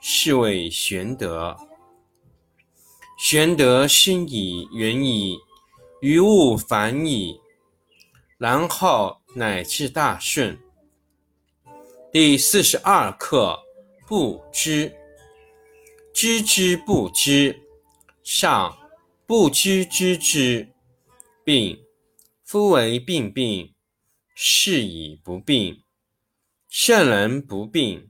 是谓玄德。玄德深矣，远矣，于物反矣，然后乃至大顺。第四十二课：不知。知之不知，上不知知之病。夫为病病，是以不病。圣人不病，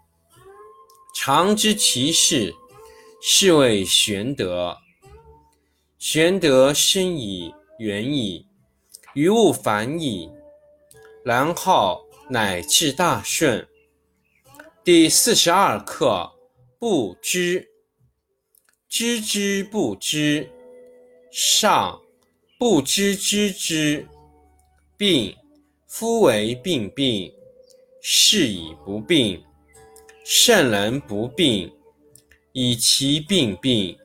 常知其事，是谓玄德。玄德深矣，远矣，于物反矣，然后乃至大顺。第四十二课。不知，知之不知，上不知知之病。夫为病病，是以不病。圣人不病，以其病病，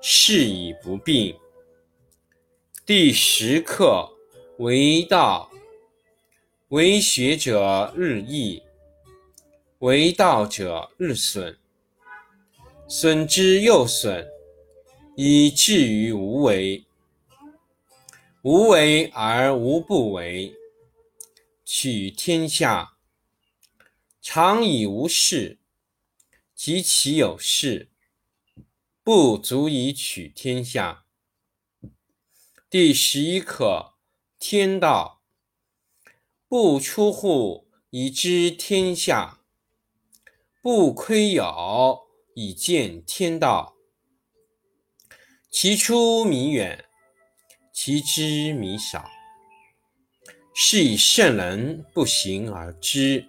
是以不病。第十课为道，为学者日益，为道者日损。损之又损，以至于无为。无为而无不为。取天下常以无事，及其有事，不足以取天下。第十一课：天道不出户，以知天下；不窥牖。以见天道，其出弥远，其知弥少。是以圣人不行而知，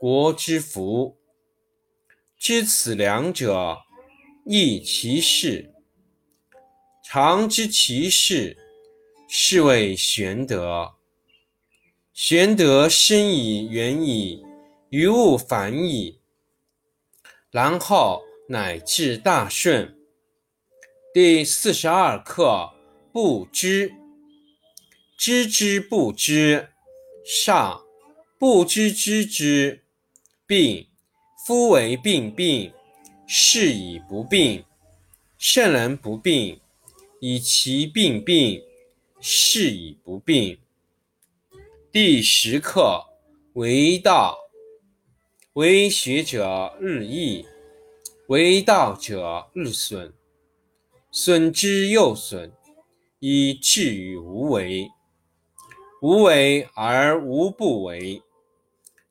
国之福。知此两者，亦其事。常知其事。是谓玄德。玄德深矣，远矣，于物反矣，然后乃至大顺。第四十二课：不知。知之不知，上；不知知之，病。夫为病病，是以不病。圣人不病，以其病病。是以不病。第十课为道，为学者日益，为道者日损，损之又损，以至于无为。无为而无不为。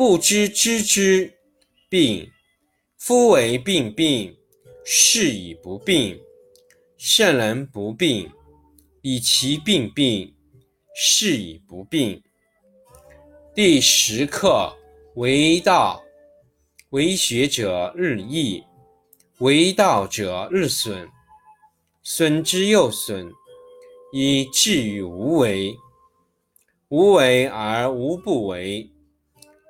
不知知之，病。夫为病病，是以不病。圣人不病，以其病病，是以不病。第十课为道，为学者日益，为道者日损，损之又损，以至于无为。无为而无不为。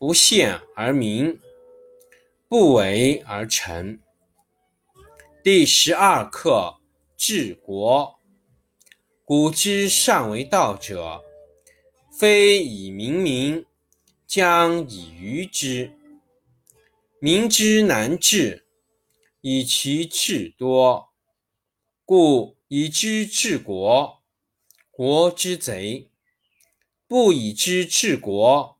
不见而明，不为而成。第十二课：治国。古之善为道者，非以明民。将以愚之。民之难治，以其智多。故以知治国，国之贼；不以知治国，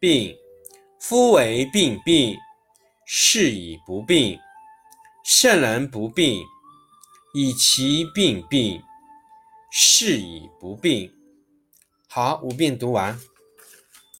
病。夫为病病，是以不病。圣人不病，以其病病，是以不病。好，五遍读完。